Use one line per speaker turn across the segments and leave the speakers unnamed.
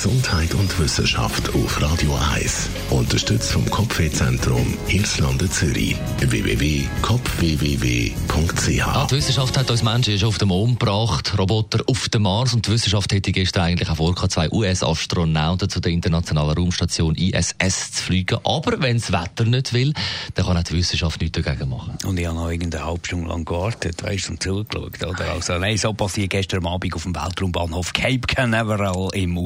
Gesundheit und Wissenschaft auf Radio 1. Unterstützt vom Kopfwehzentrum Irlande Zürich. www.kopfwww.ch.
Ja, die Wissenschaft hat uns Menschen schon auf den Mond gebracht, Roboter auf den Mars und die Wissenschaft hätte gestern eigentlich auch vor, zwei US-Astronauten zu der internationalen Raumstation ISS zu fliegen. Aber wenn das Wetter nicht will, dann kann auch die Wissenschaft nichts dagegen machen.
Und ich habe noch irgendeine halbe Stunde lang gewartet, weißt du, und zugeschaut. Oder? Also, nein, so passiert gestern Abend auf dem Weltraumbahnhof Cape Canaveral im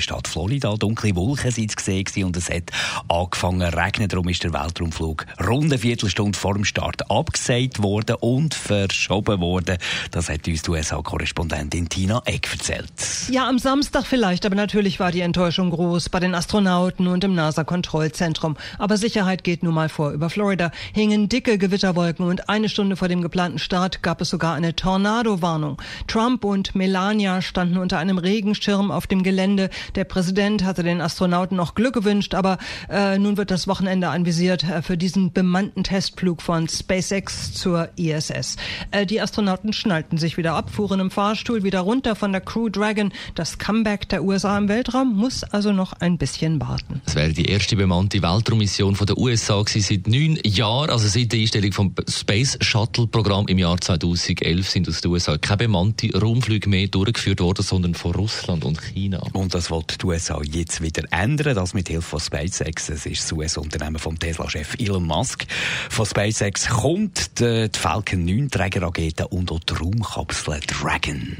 US-Bundesstaat Florida. Dunkle Wolken sind gesehen und es hat angefangen zu regnen. Darum ist der Weltraumflug rund eine Viertelstunde vor dem Start abgesagt worden und verschoben worden. Das hat uns die USA-Korrespondentin Tina Eck erzählt.
Ja, am Samstag vielleicht, aber natürlich war die Enttäuschung groß bei den Astronauten und im NASA-Kontrollzentrum. Aber Sicherheit geht nun mal vor. Über Florida hingen dicke Gewitterwolken und eine Stunde vor dem geplanten Start gab es sogar eine Tornado-Warnung. Trump und Melania standen unter einem Regenschirm auf dem Gelände. Der Präsident hatte den Astronauten noch Glück gewünscht, aber äh, nun wird das Wochenende anvisiert äh, für diesen bemannten Testflug von SpaceX zur ISS. Äh, die Astronauten schnallten sich wieder ab, fuhren im Fahrstuhl wieder runter von der Crew Dragon. Das Comeback der USA im Weltraum muss also noch ein bisschen warten.
Es wäre die erste bemannte Weltraummission von der USA gewesen seit neun Jahren, also seit der Einstellung vom Space Shuttle Programm im Jahr 2011 sind aus den USA keine bemannte Raumflüge mehr durchgeführt worden, sondern von Russland und China.
Und das wird die USA jetzt wieder ändern, das mit Hilfe von SpaceX. Es ist das US-Unternehmen vom Tesla-Chef Elon Musk. Von SpaceX kommt die, die Falcon 9 Trägerrakete und auch die Raumkapsel Dragon.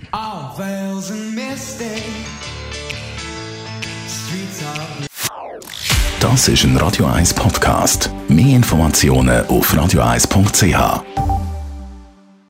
Das ist ein Radio 1 Podcast. Mehr Informationen auf radio1.ch.